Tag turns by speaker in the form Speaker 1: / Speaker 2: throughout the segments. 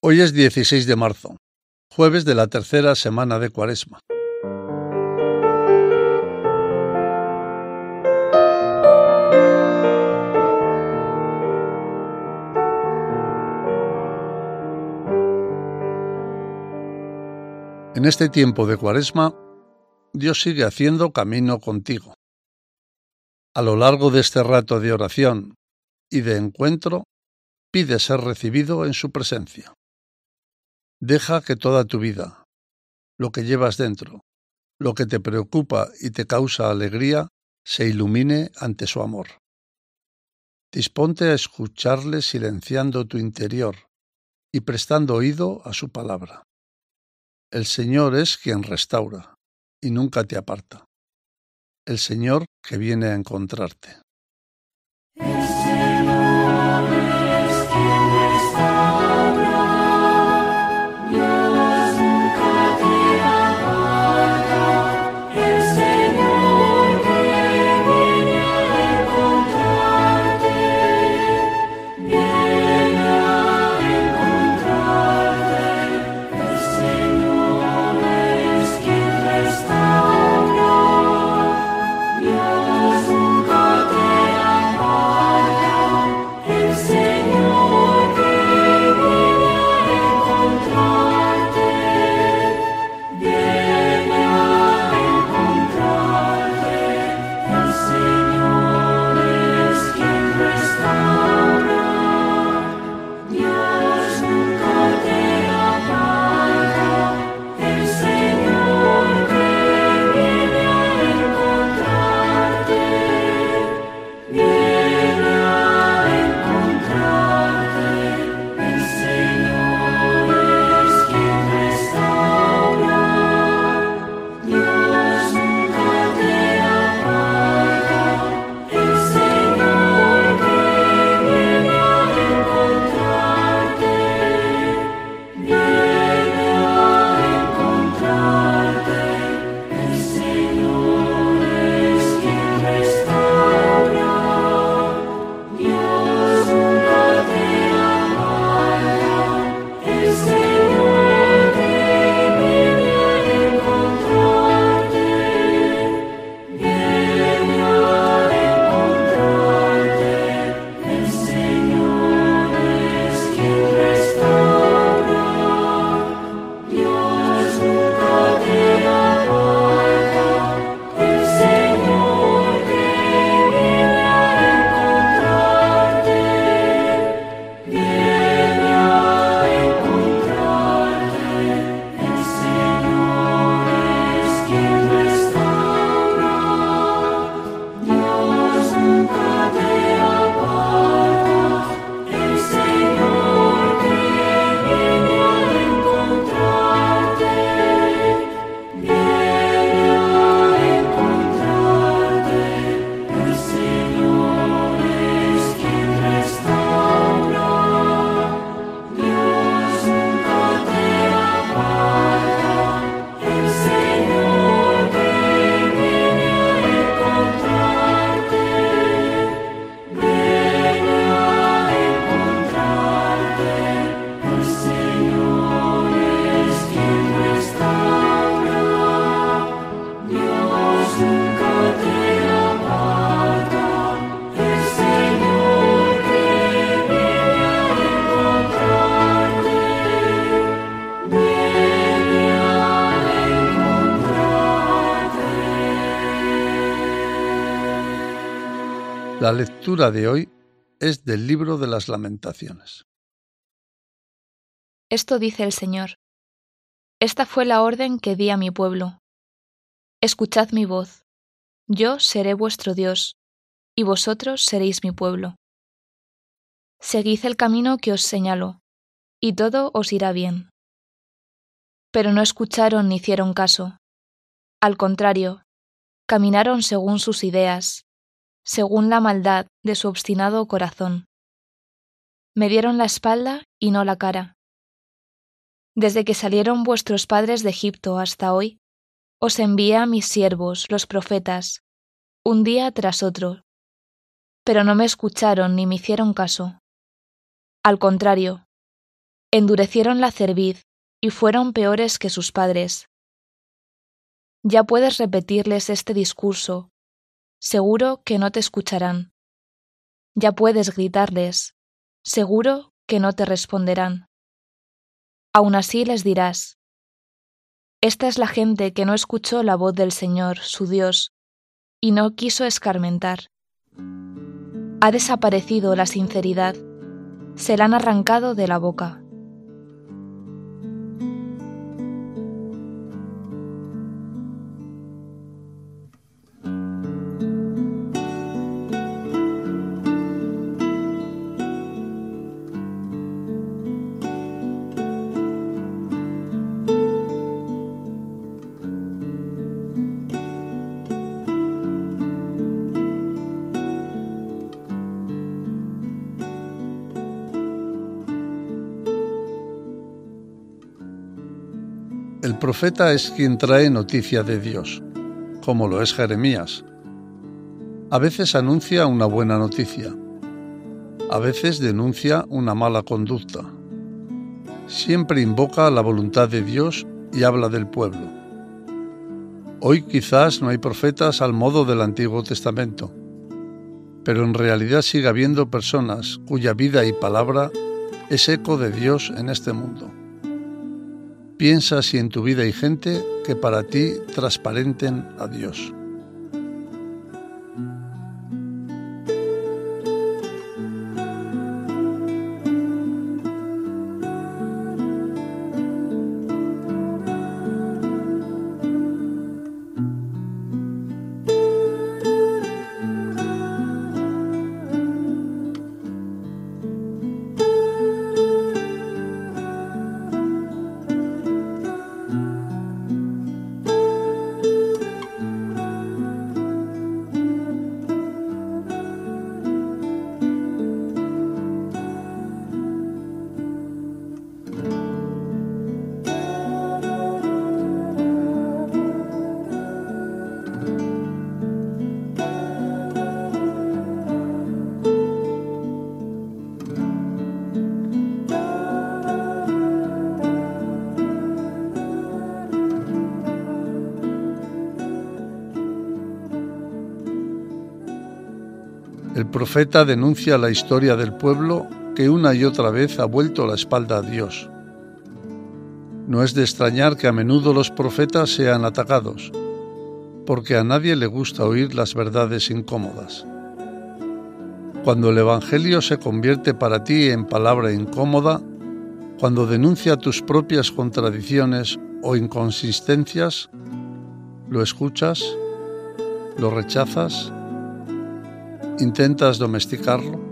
Speaker 1: Hoy es 16 de marzo, jueves de la tercera semana de Cuaresma. En este tiempo de Cuaresma, Dios sigue haciendo camino contigo. A lo largo de este rato de oración y de encuentro, pide ser recibido en su presencia. Deja que toda tu vida, lo que llevas dentro, lo que te preocupa y te causa alegría, se ilumine ante su amor. Disponte a escucharle silenciando tu interior y prestando oído a su palabra. El Señor es quien restaura y nunca te aparta. El Señor que viene a encontrarte. La lectura de hoy es del libro de las lamentaciones.
Speaker 2: Esto dice el Señor. Esta fue la orden que di a mi pueblo. Escuchad mi voz. Yo seré vuestro Dios, y vosotros seréis mi pueblo. Seguid el camino que os señalo, y todo os irá bien. Pero no escucharon ni hicieron caso. Al contrario, caminaron según sus ideas según la maldad de su obstinado corazón. Me dieron la espalda y no la cara. Desde que salieron vuestros padres de Egipto hasta hoy, os envié a mis siervos, los profetas, un día tras otro, pero no me escucharon ni me hicieron caso. Al contrario, endurecieron la cerviz y fueron peores que sus padres. Ya puedes repetirles este discurso, seguro que no te escucharán. Ya puedes gritarles, seguro que no te responderán. Aún así les dirás, Esta es la gente que no escuchó la voz del Señor, su Dios, y no quiso escarmentar. Ha desaparecido la sinceridad, se la han arrancado de la boca.
Speaker 1: El profeta es quien trae noticia de Dios, como lo es Jeremías. A veces anuncia una buena noticia, a veces denuncia una mala conducta. Siempre invoca la voluntad de Dios y habla del pueblo. Hoy quizás no hay profetas al modo del Antiguo Testamento, pero en realidad sigue habiendo personas cuya vida y palabra es eco de Dios en este mundo. Piensa si en tu vida hay gente que para ti transparenten a Dios. Profeta denuncia la historia del pueblo que una y otra vez ha vuelto la espalda a Dios. No es de extrañar que a menudo los profetas sean atacados, porque a nadie le gusta oír las verdades incómodas. Cuando el Evangelio se convierte para ti en palabra incómoda, cuando denuncia tus propias contradicciones o inconsistencias, ¿lo escuchas? ¿Lo rechazas? Intentas domesticarlo?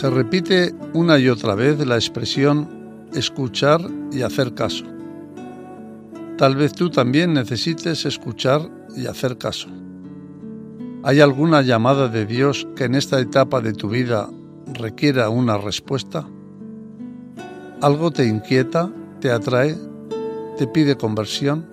Speaker 1: Se repite una y otra vez la expresión escuchar y hacer caso. Tal vez tú también necesites escuchar y hacer caso. ¿Hay alguna llamada de Dios que en esta etapa de tu vida requiera una respuesta? ¿Algo te inquieta, te atrae, te pide conversión?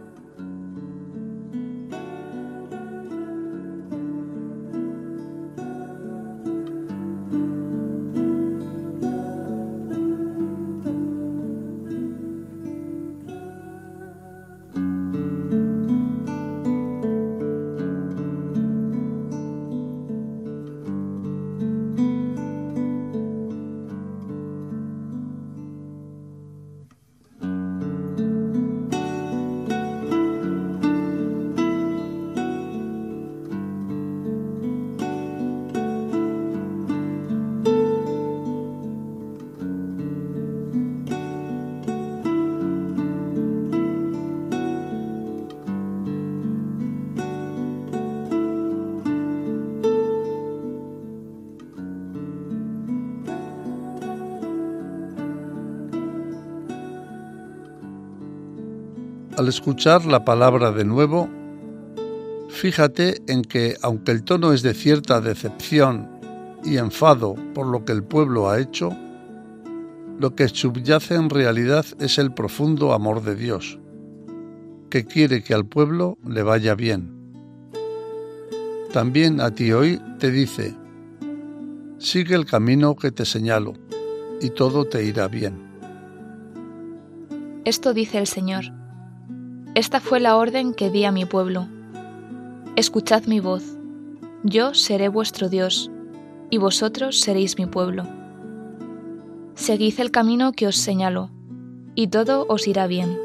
Speaker 1: Al escuchar la palabra de nuevo, fíjate en que, aunque el tono es de cierta decepción y enfado por lo que el pueblo ha hecho, lo que subyace en realidad es el profundo amor de Dios, que quiere que al pueblo le vaya bien. También a ti hoy te dice, sigue el camino que te señalo, y todo te irá bien.
Speaker 2: Esto dice el Señor. Esta fue la orden que di a mi pueblo. Escuchad mi voz. Yo seré vuestro Dios, y vosotros seréis mi pueblo. Seguid el camino que os señalo, y todo os irá bien.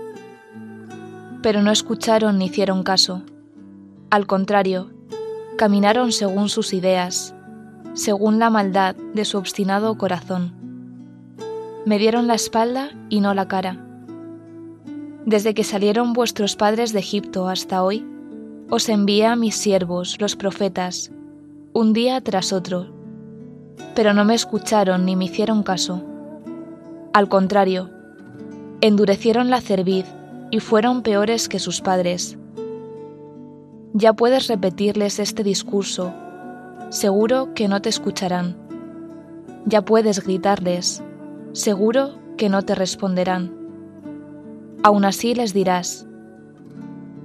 Speaker 2: Pero no escucharon ni hicieron caso. Al contrario, caminaron según sus ideas, según la maldad de su obstinado corazón. Me dieron la espalda y no la cara desde que salieron vuestros padres de Egipto hasta hoy, os envié a mis siervos, los profetas, un día tras otro, pero no me escucharon ni me hicieron caso. Al contrario, endurecieron la cerviz y fueron peores que sus padres. Ya puedes repetirles este discurso, seguro que no te escucharán. Ya puedes gritarles, seguro que no te responderán. Aún así les dirás,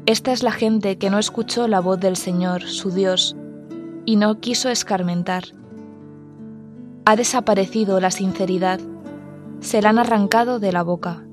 Speaker 2: Esta es la gente que no escuchó la voz del Señor, su Dios, y no quiso escarmentar. Ha desaparecido la sinceridad, se la han arrancado de la boca.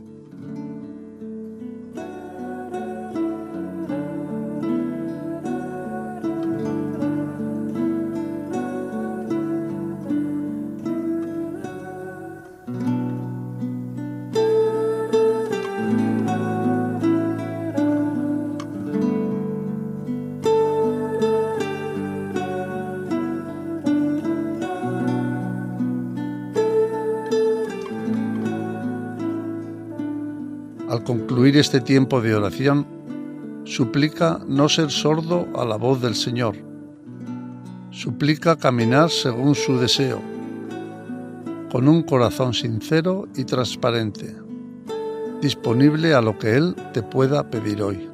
Speaker 1: Al concluir este tiempo de oración, suplica no ser sordo a la voz del Señor. Suplica caminar según su deseo, con un corazón sincero y transparente, disponible a lo que Él te pueda pedir hoy.